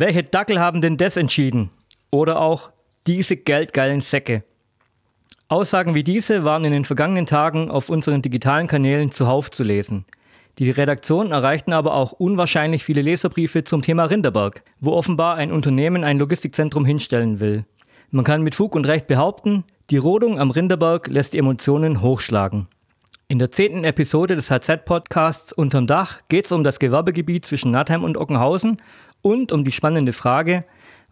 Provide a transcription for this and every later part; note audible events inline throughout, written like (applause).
Welche Dackel haben denn das entschieden? Oder auch diese geldgeilen Säcke. Aussagen wie diese waren in den vergangenen Tagen auf unseren digitalen Kanälen zuhauf zu lesen. Die Redaktion erreichten aber auch unwahrscheinlich viele Leserbriefe zum Thema Rinderberg, wo offenbar ein Unternehmen ein Logistikzentrum hinstellen will. Man kann mit Fug und Recht behaupten, die Rodung am Rinderberg lässt die Emotionen hochschlagen. In der zehnten Episode des HZ-Podcasts Unterm Dach geht es um das Gewerbegebiet zwischen Natheim und Ockenhausen und um die spannende Frage,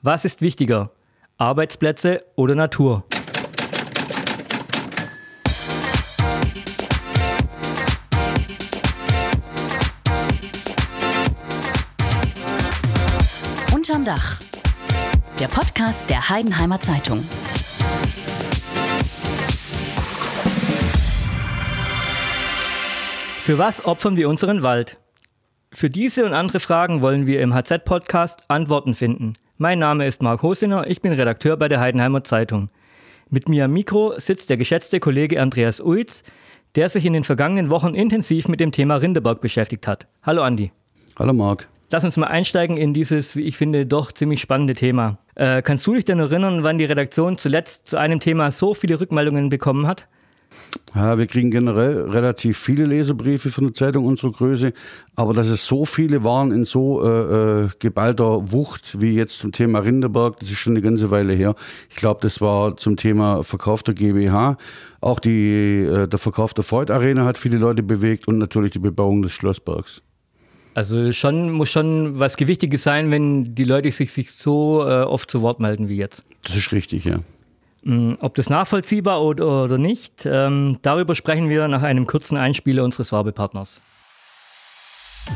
was ist wichtiger, Arbeitsplätze oder Natur? Unterm Dach. Der Podcast der Heidenheimer Zeitung. Für was opfern wir unseren Wald? Für diese und andere Fragen wollen wir im HZ-Podcast Antworten finden. Mein Name ist Marc Hosiner, ich bin Redakteur bei der Heidenheimer Zeitung. Mit mir am Mikro sitzt der geschätzte Kollege Andreas Uitz, der sich in den vergangenen Wochen intensiv mit dem Thema Rinderberg beschäftigt hat. Hallo Andi. Hallo Marc. Lass uns mal einsteigen in dieses, wie ich finde, doch ziemlich spannende Thema. Äh, kannst du dich denn erinnern, wann die Redaktion zuletzt zu einem Thema so viele Rückmeldungen bekommen hat? Ja, wir kriegen generell relativ viele Leserbriefe von der Zeitung unserer Größe, aber dass es so viele waren in so äh, äh, geballter Wucht wie jetzt zum Thema Rinderberg, das ist schon eine ganze Weile her. Ich glaube, das war zum Thema Verkauf der GmbH. Auch die, äh, der Verkauf der Freud Arena hat viele Leute bewegt und natürlich die Bebauung des Schlossbergs. Also schon muss schon was Gewichtiges sein, wenn die Leute sich, sich so äh, oft zu Wort melden wie jetzt. Das ist richtig, ja. Mm, ob das nachvollziehbar oder, nicht, ähm, darüber sprechen wir nach einem kurzen Einspieler unseres Werbepartners.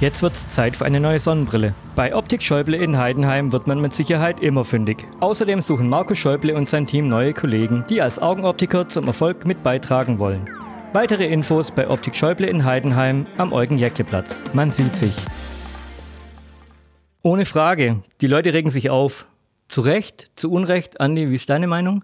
Jetzt wird's Zeit für eine neue Sonnenbrille. Bei Optik Schäuble in Heidenheim wird man mit Sicherheit immer fündig. Außerdem suchen Marco Schäuble und sein Team neue Kollegen, die als Augenoptiker zum Erfolg mit beitragen wollen. Weitere Infos bei Optik Schäuble in Heidenheim am Eugen-Jäckle-Platz. Man sieht sich. Ohne Frage, die Leute regen sich auf. Zu Recht, zu Unrecht, Andi, wie ist deine Meinung?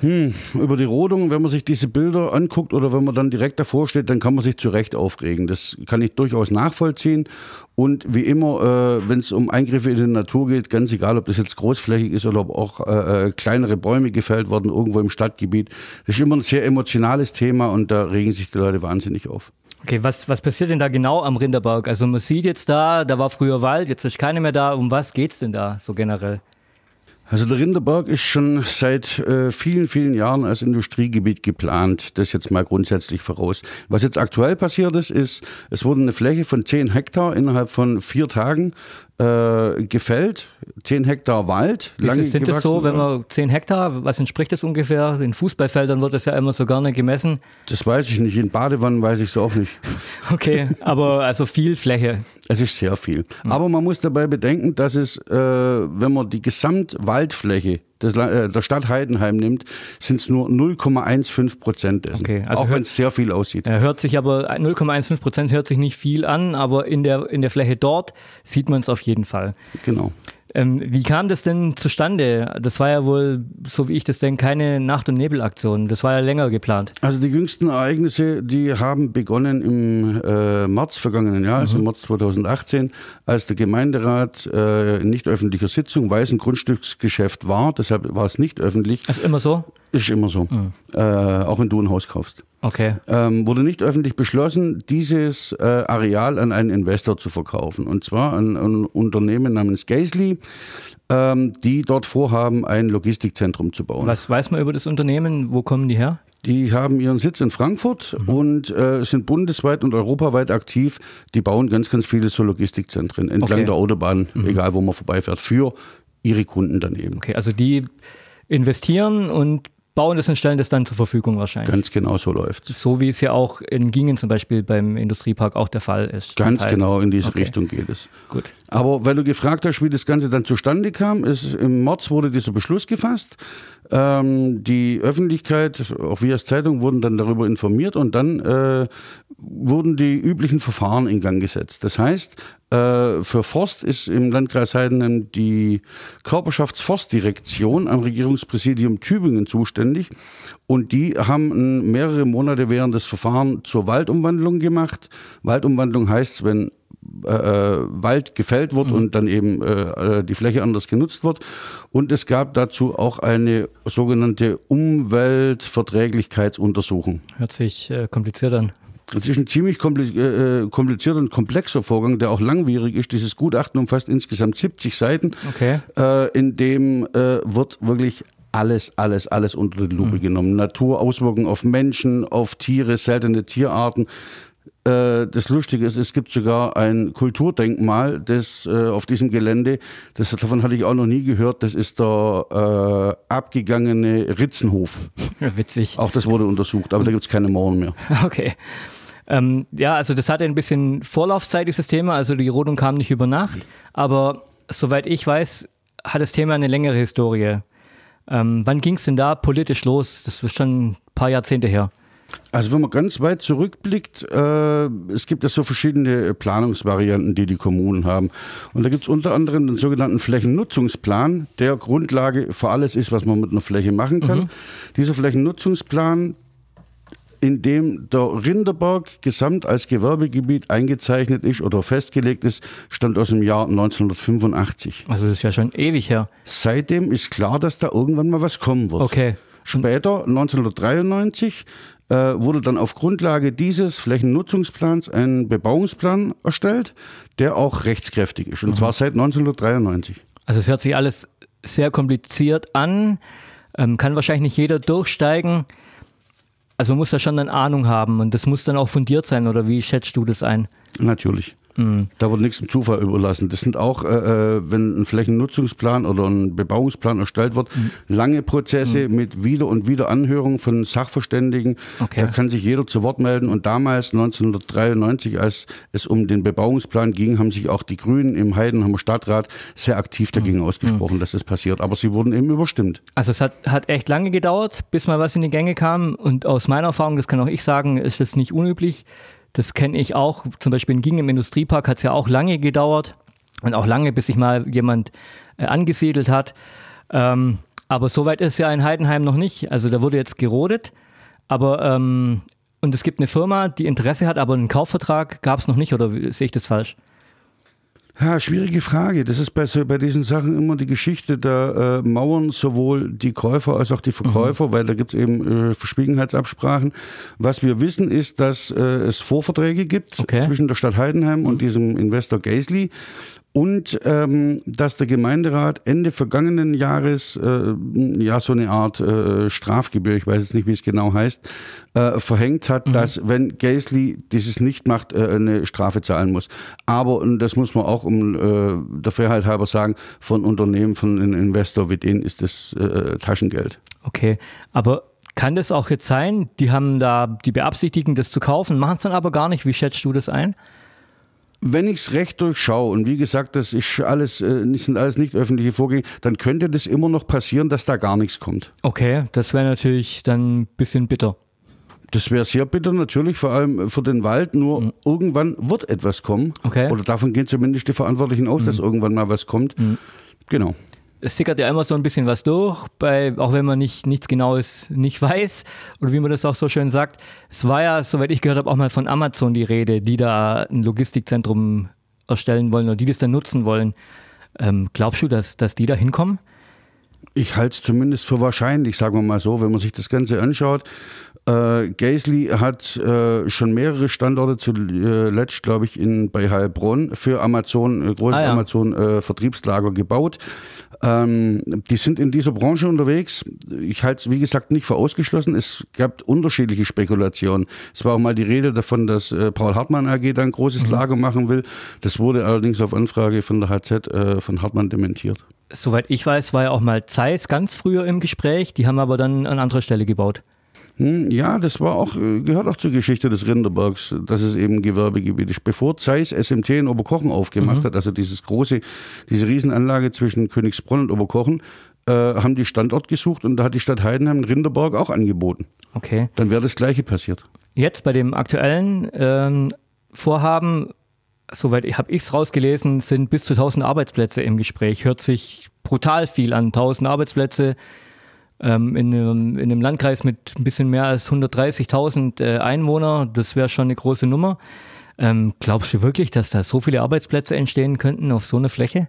Hm, über die Rodung, wenn man sich diese Bilder anguckt oder wenn man dann direkt davor steht, dann kann man sich zu Recht aufregen. Das kann ich durchaus nachvollziehen. Und wie immer, äh, wenn es um Eingriffe in die Natur geht, ganz egal, ob das jetzt großflächig ist oder ob auch äh, äh, kleinere Bäume gefällt worden, irgendwo im Stadtgebiet, das ist immer ein sehr emotionales Thema und da regen sich die Leute wahnsinnig auf. Okay, was, was passiert denn da genau am Rinderberg? Also man sieht jetzt da, da war früher Wald, jetzt ist keine mehr da. Um was geht's denn da so generell? Also der Rinderberg ist schon seit äh, vielen, vielen Jahren als Industriegebiet geplant. Das jetzt mal grundsätzlich voraus. Was jetzt aktuell passiert ist, ist, es wurde eine Fläche von 10 Hektar innerhalb von vier Tagen äh, gefällt. 10 Hektar Wald. Wie viel sind das so, wenn man 10 Hektar, was entspricht das ungefähr? In Fußballfeldern wird das ja immer so gerne gemessen. Das weiß ich nicht. In Badewannen weiß ich es auch nicht. (laughs) okay, aber also viel Fläche. Es ist sehr viel. Mhm. Aber man muss dabei bedenken, dass es, äh, wenn man die Gesamtwaldfläche des, äh, der Stadt Heidenheim nimmt, sind es nur 0,15 Prozent dessen. Okay, also auch wenn es sehr viel aussieht. Hört sich aber 0,15 Prozent hört sich nicht viel an, aber in der, in der Fläche dort sieht man es auf jeden Fall. Genau. Ähm, wie kam das denn zustande? Das war ja wohl, so wie ich das denke, keine Nacht- und Nebelaktion. Das war ja länger geplant. Also die jüngsten Ereignisse, die haben begonnen im äh, März vergangenen Jahr, also mhm. März 2018, als der Gemeinderat äh, in nicht öffentlicher Sitzung, weil es ein Grundstücksgeschäft war, deshalb war es nicht öffentlich. Also immer so? Ist immer so. Mhm. Äh, auch wenn du ein Haus kaufst. Okay. Ähm, wurde nicht öffentlich beschlossen, dieses äh, Areal an einen Investor zu verkaufen. Und zwar an ein Unternehmen namens Gaisley, ähm, die dort vorhaben, ein Logistikzentrum zu bauen. Was weiß man über das Unternehmen? Wo kommen die her? Die haben ihren Sitz in Frankfurt mhm. und äh, sind bundesweit und europaweit aktiv. Die bauen ganz, ganz viele so Logistikzentren entlang okay. der Autobahn, mhm. egal wo man vorbeifährt, für ihre Kunden daneben. Okay, also die investieren und bauen das und stellen das dann zur Verfügung wahrscheinlich. Ganz genau so läuft. So wie es ja auch in Gingen zum Beispiel beim Industriepark auch der Fall ist. Ganz genau in diese okay. Richtung geht es. Gut. Aber weil du gefragt hast, wie das Ganze dann zustande kam, ist, im März wurde dieser Beschluss gefasst. Ähm, die Öffentlichkeit, auch wir als Zeitung, wurden dann darüber informiert und dann äh, wurden die üblichen Verfahren in Gang gesetzt. Das heißt, äh, für Forst ist im Landkreis Heidenheim die Körperschaftsforstdirektion am Regierungspräsidium Tübingen zuständig und die haben mehrere Monate während des Verfahrens zur Waldumwandlung gemacht. Waldumwandlung heißt, wenn äh, Wald gefällt wird mhm. und dann eben äh, die Fläche anders genutzt wird. Und es gab dazu auch eine sogenannte Umweltverträglichkeitsuntersuchung. Hört sich äh, kompliziert an. Es ist ein ziemlich äh, komplizierter und komplexer Vorgang, der auch langwierig ist. Dieses Gutachten umfasst insgesamt 70 Seiten, okay. äh, in dem äh, wird wirklich alles, alles, alles unter die Lupe mhm. genommen. Naturauswirkungen auf Menschen, auf Tiere, seltene Tierarten. Äh, das Lustige ist, es gibt sogar ein Kulturdenkmal das, äh, auf diesem Gelände. Das, davon hatte ich auch noch nie gehört. Das ist der äh, abgegangene Ritzenhof. (laughs) witzig. Auch das wurde untersucht, aber da gibt es keine Mauern mehr. (laughs) Okay. Ähm, ja, also das hatte ein bisschen Vorlaufzeit, dieses Thema. Also die Rodung kam nicht über Nacht. Aber soweit ich weiß, hat das Thema eine längere Historie. Ähm, wann ging es denn da politisch los? Das ist schon ein paar Jahrzehnte her. Also wenn man ganz weit zurückblickt, äh, es gibt ja so verschiedene Planungsvarianten, die die Kommunen haben. Und da gibt es unter anderem den sogenannten Flächennutzungsplan, der Grundlage für alles ist, was man mit einer Fläche machen kann. Mhm. Dieser Flächennutzungsplan, in dem der Rinderberg gesamt als Gewerbegebiet eingezeichnet ist oder festgelegt ist, stammt aus dem Jahr 1985. Also das ist ja schon ewig her. Seitdem ist klar, dass da irgendwann mal was kommen wird. Okay. Später, 1993, äh, wurde dann auf Grundlage dieses Flächennutzungsplans ein Bebauungsplan erstellt, der auch rechtskräftig ist. Und mhm. zwar seit 1993. Also es hört sich alles sehr kompliziert an, ähm, kann wahrscheinlich nicht jeder durchsteigen. Also man muss da schon eine Ahnung haben und das muss dann auch fundiert sein, oder wie schätzt du das ein? Natürlich. Mhm. Da wird nichts dem Zufall überlassen. Das sind auch, äh, äh, wenn ein Flächennutzungsplan oder ein Bebauungsplan erstellt wird, mhm. lange Prozesse mhm. mit Wieder- und Wiederanhörung von Sachverständigen. Okay. Da kann sich jeder zu Wort melden. Und damals, 1993, als es um den Bebauungsplan ging, haben sich auch die Grünen im Heidenheimer Stadtrat sehr aktiv dagegen mhm. ausgesprochen, mhm. dass das passiert. Aber sie wurden eben überstimmt. Also es hat, hat echt lange gedauert, bis mal was in die Gänge kam. Und aus meiner Erfahrung, das kann auch ich sagen, ist es nicht unüblich, das kenne ich auch. Zum Beispiel in Ging im Industriepark hat es ja auch lange gedauert und auch lange, bis sich mal jemand äh, angesiedelt hat. Ähm, aber soweit ist ja in Heidenheim noch nicht. Also da wurde jetzt gerodet, aber ähm, und es gibt eine Firma, die Interesse hat, aber einen Kaufvertrag gab es noch nicht, oder sehe ich das falsch? Ja, schwierige Frage. Das ist bei, so, bei diesen Sachen immer die Geschichte, da äh, mauern sowohl die Käufer als auch die Verkäufer, mhm. weil da gibt es eben äh, Verschwiegenheitsabsprachen. Was wir wissen, ist, dass äh, es Vorverträge gibt okay. zwischen der Stadt Heidenheim mhm. und diesem Investor Gaisley und ähm, dass der Gemeinderat Ende vergangenen Jahres äh, ja so eine Art äh, Strafgebühr, ich weiß jetzt nicht, wie es genau heißt, äh, verhängt hat, mhm. dass wenn Gaisley dieses nicht macht, äh, eine Strafe zahlen muss. Aber und das muss man auch um äh, der Fairheit halber sagen, von Unternehmen, von einem Investor wie denen ist das äh, Taschengeld. Okay, aber kann das auch jetzt sein, die haben da, die beabsichtigen, das zu kaufen, machen es dann aber gar nicht. Wie schätzt du das ein? Wenn ich es recht durchschaue, und wie gesagt, das ist alles, äh, sind alles nicht öffentliche Vorgänge, dann könnte das immer noch passieren, dass da gar nichts kommt. Okay, das wäre natürlich dann ein bisschen bitter. Das wäre sehr bitter natürlich, vor allem für den Wald. Nur mhm. irgendwann wird etwas kommen. Okay. Oder davon gehen zumindest die Verantwortlichen aus, mhm. dass irgendwann mal was kommt. Mhm. Genau es sickert ja immer so ein bisschen was durch, bei, auch wenn man nicht, nichts Genaues nicht weiß oder wie man das auch so schön sagt. Es war ja, soweit ich gehört habe, auch mal von Amazon die Rede, die da ein Logistikzentrum erstellen wollen oder die das dann nutzen wollen. Ähm, glaubst du, dass, dass die da hinkommen? Ich halte es zumindest für wahrscheinlich, sagen wir mal so, wenn man sich das Ganze anschaut. Äh, Gaisley hat äh, schon mehrere Standorte, zuletzt glaube ich in, bei Heilbronn für Amazon, äh, großes ah, ja. Amazon-Vertriebslager äh, gebaut. Ähm, die sind in dieser Branche unterwegs. Ich halte es, wie gesagt, nicht für ausgeschlossen. Es gab unterschiedliche Spekulationen. Es war auch mal die Rede davon, dass äh, Paul Hartmann AG da ein großes mhm. Lager machen will. Das wurde allerdings auf Anfrage von der HZ äh, von Hartmann dementiert. Soweit ich weiß, war ja auch mal Zeiss ganz früher im Gespräch. Die haben aber dann an anderer Stelle gebaut. Hm, ja, das war auch, äh, gehört auch zur Geschichte des Rinderbergs, dass es eben Gewerbegebiet ist. Bevor Zeiss SMT in Oberkochen aufgemacht mhm. hat, also dieses große, diese Riesenanlage zwischen Königsbronn und Oberkochen, äh, haben die Standort gesucht und da hat die Stadt Heidenheim Rinderberg auch angeboten. Okay. Dann wäre das Gleiche passiert. Jetzt bei dem aktuellen ähm, Vorhaben, soweit habe ich es rausgelesen, sind bis zu 1000 Arbeitsplätze im Gespräch. Hört sich brutal viel an. 1000 Arbeitsplätze ähm, in, einem, in, einem, Landkreis mit ein bisschen mehr als 130.000 äh, Einwohner. Das wäre schon eine große Nummer. Ähm, glaubst du wirklich, dass da so viele Arbeitsplätze entstehen könnten auf so einer Fläche?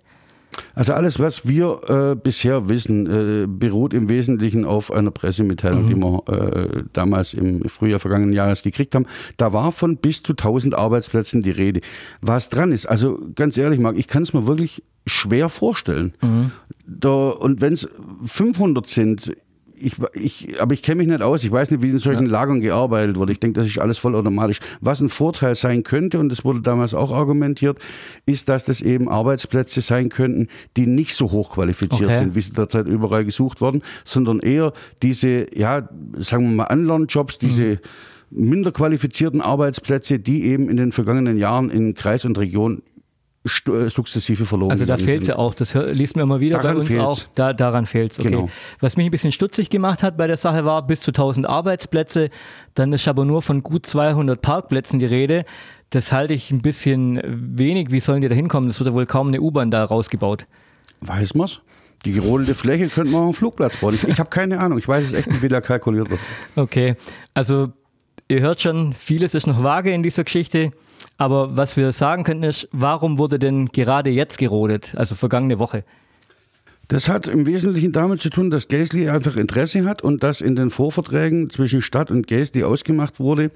Also alles, was wir äh, bisher wissen, äh, beruht im Wesentlichen auf einer Pressemitteilung, mhm. die wir äh, damals im Frühjahr vergangenen Jahres gekriegt haben. Da war von bis zu 1000 Arbeitsplätzen die Rede. Was dran ist, also ganz ehrlich, Marc, ich kann es mir wirklich schwer vorstellen. Mhm. Da, und wenn es 500 sind, ich, ich, aber ich kenne mich nicht aus. Ich weiß nicht, wie in solchen ja. Lagern gearbeitet wurde. Ich denke, das ist alles vollautomatisch. Was ein Vorteil sein könnte, und das wurde damals auch argumentiert, ist, dass das eben Arbeitsplätze sein könnten, die nicht so hochqualifiziert okay. sind, wie sie derzeit überall gesucht wurden, sondern eher diese, ja, sagen wir mal, Anlernjobs, diese mhm minder qualifizierten Arbeitsplätze, die eben in den vergangenen Jahren in Kreis und Region sukzessive verloren Also da fehlt es ja auch, das liest man immer wieder daran bei uns fehlt's. auch, da, daran fehlt es. Okay. Genau. Was mich ein bisschen stutzig gemacht hat bei der Sache war, bis zu 1000 Arbeitsplätze, dann ist aber nur von gut 200 Parkplätzen die Rede. Das halte ich ein bisschen wenig. Wie sollen die da hinkommen? Es wird ja wohl kaum eine U-Bahn da rausgebaut. Weiß man's? Die gerodelte Fläche könnte man auf dem Flugplatz bauen. Ich, ich habe keine Ahnung. Ich weiß es echt nicht, wie da kalkuliert wird. Okay, also ihr hört schon, vieles ist noch vage in dieser Geschichte. Aber was wir sagen könnten ist, warum wurde denn gerade jetzt gerodet, also vergangene Woche? Das hat im Wesentlichen damit zu tun, dass Gäsli einfach Interesse hat und dass in den Vorverträgen zwischen Stadt und Gäsli ausgemacht wurde,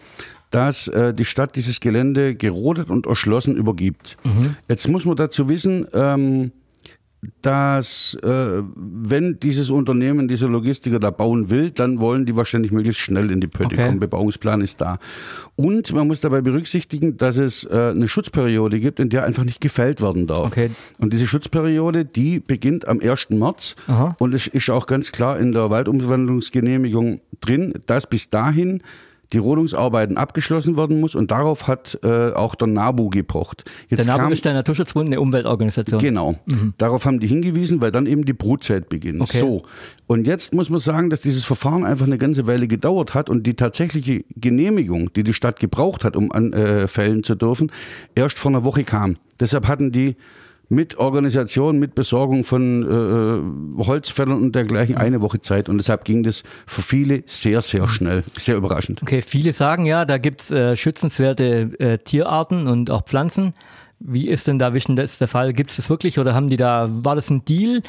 dass äh, die Stadt dieses Gelände gerodet und erschlossen übergibt. Mhm. Jetzt muss man dazu wissen, ähm, dass äh, wenn dieses Unternehmen, dieser Logistiker da bauen will, dann wollen die wahrscheinlich möglichst schnell in die Pötte okay. kommen. Bebauungsplan ist da. Und man muss dabei berücksichtigen, dass es äh, eine Schutzperiode gibt, in der einfach nicht gefällt werden darf. Okay. Und diese Schutzperiode, die beginnt am 1. März. Aha. Und es ist auch ganz klar in der Waldumwandlungsgenehmigung drin, dass bis dahin die Rodungsarbeiten abgeschlossen werden muss und darauf hat äh, auch der NABU gepocht. Jetzt der NABU kam, ist der Naturschutzbund, eine Umweltorganisation. Genau. Mhm. Darauf haben die hingewiesen, weil dann eben die Brutzeit beginnt. Okay. So. Und jetzt muss man sagen, dass dieses Verfahren einfach eine ganze Weile gedauert hat und die tatsächliche Genehmigung, die die Stadt gebraucht hat, um an äh, fällen zu dürfen, erst vor einer Woche kam. Deshalb hatten die mit Organisation, mit Besorgung von äh, Holzfällern und dergleichen eine Woche Zeit. Und deshalb ging das für viele sehr, sehr schnell. Sehr überraschend. Okay, viele sagen ja, da gibt es äh, schützenswerte äh, Tierarten und auch Pflanzen. Wie ist denn da, denn das der Fall? Gibt es das wirklich oder haben die da, war das ein Deal?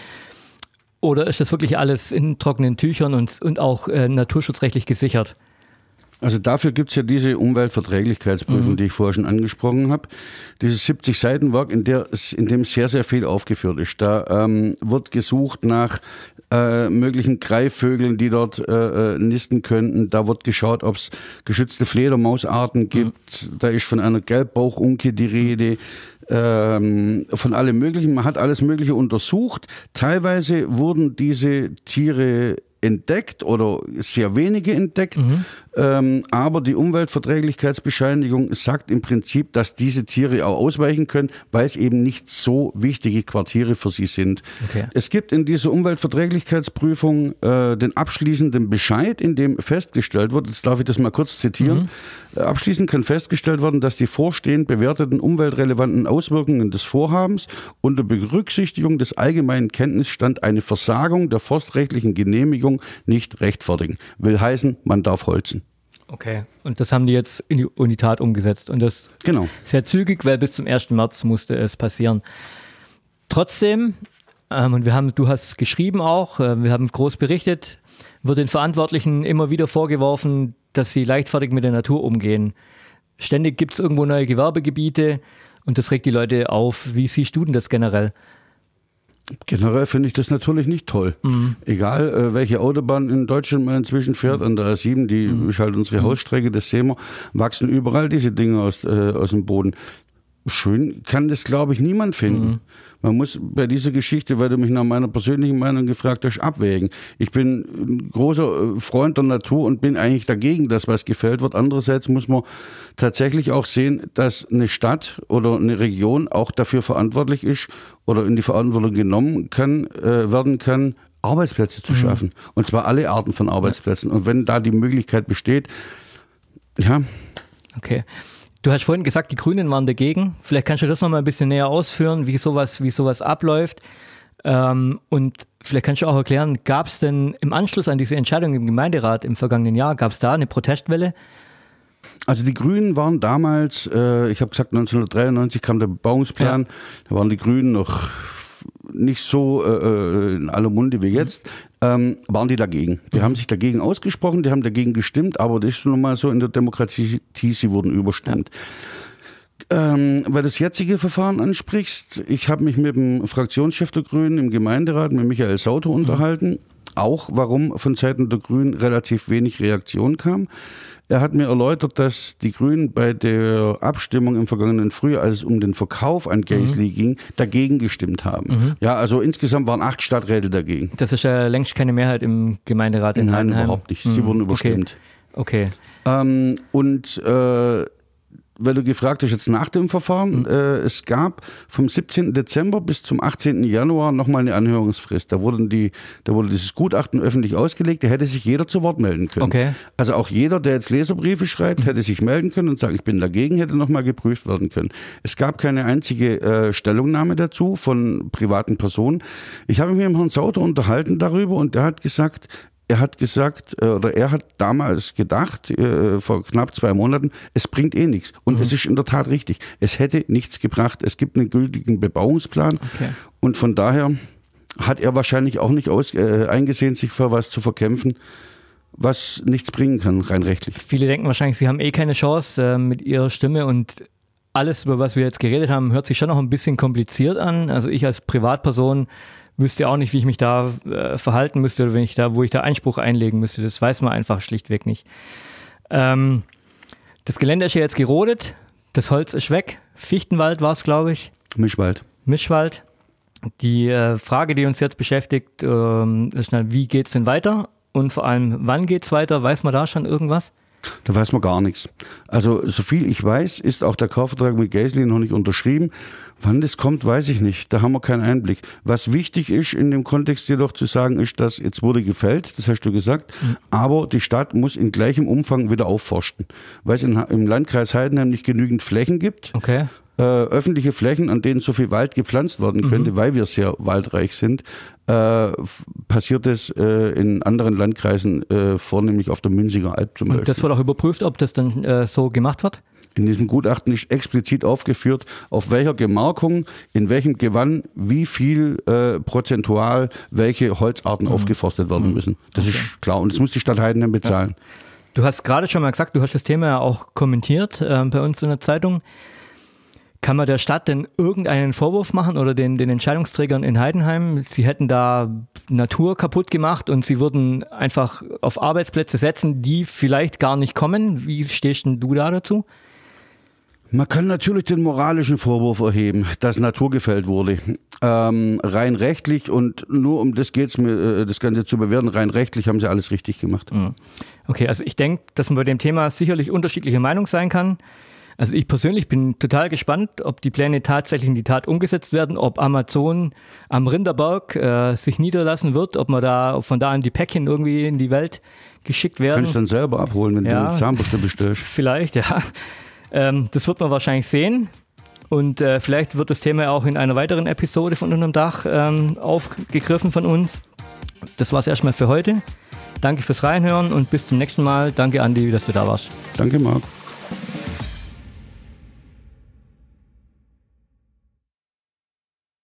Oder ist das wirklich alles in trockenen Tüchern und, und auch äh, naturschutzrechtlich gesichert? Also dafür gibt es ja diese Umweltverträglichkeitsprüfung, mhm. die ich vorher schon angesprochen habe. Dieses 70-Seiten-Werk, in, in dem sehr, sehr viel aufgeführt ist. Da ähm, wird gesucht nach äh, möglichen Greifvögeln, die dort äh, äh nisten könnten. Da wird geschaut, ob es geschützte Fledermausarten gibt. Mhm. Da ist von einer Gelbbauchunke die Rede. Ähm, von allem Möglichen. Man hat alles Mögliche untersucht. Teilweise wurden diese Tiere entdeckt oder sehr wenige entdeckt. Mhm. Ähm, aber die Umweltverträglichkeitsbescheinigung sagt im Prinzip, dass diese Tiere auch ausweichen können, weil es eben nicht so wichtige Quartiere für sie sind. Okay. Es gibt in dieser Umweltverträglichkeitsprüfung äh, den abschließenden Bescheid, in dem festgestellt wird, jetzt darf ich das mal kurz zitieren, mhm. äh, abschließend kann festgestellt werden, dass die vorstehend bewerteten umweltrelevanten Auswirkungen des Vorhabens unter Berücksichtigung des allgemeinen Kenntnisstand eine Versagung der forstrechtlichen Genehmigung nicht rechtfertigen. Will heißen, man darf holzen. Okay, und das haben die jetzt in die, in die Tat umgesetzt. Und das genau. sehr zügig, weil bis zum 1. März musste es passieren. Trotzdem, ähm, und wir haben, du hast geschrieben auch, äh, wir haben groß berichtet, wird den Verantwortlichen immer wieder vorgeworfen, dass sie leichtfertig mit der Natur umgehen. Ständig gibt es irgendwo neue Gewerbegebiete und das regt die Leute auf. Wie siehst du denn das generell? Generell finde ich das natürlich nicht toll. Mhm. Egal, äh, welche Autobahn in Deutschland man inzwischen fährt, an der A7, die mhm. ist halt unsere mhm. Hausstrecke, das sehen wir, wachsen überall diese Dinge aus, äh, aus dem Boden. Schön kann das, glaube ich, niemand finden. Mhm. Man muss bei dieser Geschichte, weil du mich nach meiner persönlichen Meinung gefragt hast, abwägen. Ich bin ein großer äh, Freund der Natur und bin eigentlich dagegen, dass was gefällt wird. Andererseits muss man tatsächlich auch sehen, dass eine Stadt oder eine Region auch dafür verantwortlich ist oder in die Verantwortung genommen kann, äh, werden kann, Arbeitsplätze zu mhm. schaffen. Und zwar alle Arten von Arbeitsplätzen. Und wenn da die Möglichkeit besteht, ja. Okay. Du hast vorhin gesagt, die Grünen waren dagegen. Vielleicht kannst du das noch mal ein bisschen näher ausführen, wie sowas, wie sowas abläuft. Ähm, und vielleicht kannst du auch erklären, gab es denn im Anschluss an diese Entscheidung im Gemeinderat im vergangenen Jahr, gab es da eine Protestwelle? Also die Grünen waren damals, äh, ich habe gesagt 1993 kam der Bebauungsplan, ja. da waren die Grünen noch nicht so äh, in aller Munde wie jetzt, ähm, waren die dagegen. Die mhm. haben sich dagegen ausgesprochen, die haben dagegen gestimmt, aber das ist nun mal so in der Demokratie, sie wurden überstimmt. Ähm, weil das jetzige Verfahren ansprichst, ich habe mich mit dem Fraktionschef der Grünen im Gemeinderat, mit Michael Sauter, mhm. unterhalten. Auch warum von Seiten der Grünen relativ wenig Reaktion kam. Er hat mir erläutert, dass die Grünen bei der Abstimmung im vergangenen Frühjahr, als es um den Verkauf an Gaisley mhm. ging, dagegen gestimmt haben. Mhm. Ja, also insgesamt waren acht Stadträte dagegen. Das ist ja längst keine Mehrheit im Gemeinderat in Nein, Heidenheim. überhaupt nicht. Sie mhm. wurden überstimmt. Okay. okay. Ähm, und äh, weil du gefragt hast, jetzt nach dem Verfahren, mhm. äh, es gab vom 17. Dezember bis zum 18. Januar nochmal eine Anhörungsfrist. Da, wurden die, da wurde dieses Gutachten öffentlich ausgelegt, da hätte sich jeder zu Wort melden können. Okay. Also auch jeder, der jetzt Leserbriefe schreibt, mhm. hätte sich melden können und sagen, ich bin dagegen, hätte nochmal geprüft werden können. Es gab keine einzige äh, Stellungnahme dazu von privaten Personen. Ich habe mich mit Herrn Sauter unterhalten darüber und der hat gesagt, er hat gesagt, äh, oder er hat damals gedacht, äh, vor knapp zwei Monaten, es bringt eh nichts. Und mhm. es ist in der Tat richtig. Es hätte nichts gebracht. Es gibt einen gültigen Bebauungsplan. Okay. Und von daher hat er wahrscheinlich auch nicht aus, äh, eingesehen, sich für was zu verkämpfen, was nichts bringen kann, rein rechtlich. Viele denken wahrscheinlich, sie haben eh keine Chance äh, mit ihrer Stimme und alles, über was wir jetzt geredet haben, hört sich schon noch ein bisschen kompliziert an. Also ich als Privatperson wüsste auch nicht, wie ich mich da äh, verhalten müsste oder wenn ich da, wo ich da Einspruch einlegen müsste. Das weiß man einfach schlichtweg nicht. Ähm, das Gelände ist ja jetzt gerodet, das Holz ist weg. Fichtenwald war es, glaube ich. Mischwald. Mischwald. Die äh, Frage, die uns jetzt beschäftigt, ähm, ist, wie geht es denn weiter? Und vor allem, wann geht es weiter? Weiß man da schon irgendwas? Da weiß man gar nichts. Also, so viel ich weiß, ist auch der Kaufvertrag mit Geisley noch nicht unterschrieben. Wann das kommt, weiß ich nicht. Da haben wir keinen Einblick. Was wichtig ist in dem Kontext jedoch zu sagen, ist, dass jetzt wurde gefällt, das hast du gesagt, mhm. aber die Stadt muss in gleichem Umfang wieder aufforsten, weil es in, im Landkreis Heidenheim nicht genügend Flächen gibt. Okay. Äh, öffentliche Flächen, an denen so viel Wald gepflanzt werden könnte, mhm. weil wir sehr waldreich sind, äh, passiert es äh, in anderen Landkreisen, äh, vornehmlich auf der Münziger Alb zum Und Beispiel. Und das wird auch überprüft, ob das dann äh, so gemacht wird? In diesem Gutachten ist explizit aufgeführt, auf welcher Gemarkung, in welchem Gewann, wie viel äh, prozentual welche Holzarten mhm. aufgeforstet werden mhm. müssen. Das okay. ist klar. Und das muss die Stadt Heidenheim bezahlen. Ja. Du hast gerade schon mal gesagt, du hast das Thema ja auch kommentiert äh, bei uns in der Zeitung. Kann man der Stadt denn irgendeinen Vorwurf machen oder den, den Entscheidungsträgern in Heidenheim? Sie hätten da Natur kaputt gemacht und sie würden einfach auf Arbeitsplätze setzen, die vielleicht gar nicht kommen. Wie stehst denn du da dazu? Man kann natürlich den moralischen Vorwurf erheben, dass Natur gefällt wurde. Ähm, rein rechtlich und nur um das geht es mir, äh, das Ganze zu bewerten, rein rechtlich haben sie alles richtig gemacht. Mhm. Okay, also ich denke, dass man bei dem Thema sicherlich unterschiedliche Meinung sein kann. Also ich persönlich bin total gespannt, ob die Pläne tatsächlich in die Tat umgesetzt werden, ob Amazon am Rinderberg äh, sich niederlassen wird, ob man da von da an die Päckchen irgendwie in die Welt geschickt werden. Kannst du dann selber abholen, wenn ja, du Zahnbürste bestellst. (laughs) Vielleicht, ja. Ähm, das wird man wahrscheinlich sehen. Und äh, vielleicht wird das Thema auch in einer weiteren Episode von Unterm Dach ähm, aufgegriffen von uns. Das war es erstmal für heute. Danke fürs Reinhören und bis zum nächsten Mal. Danke, Andi, dass du da warst. Danke, Marc.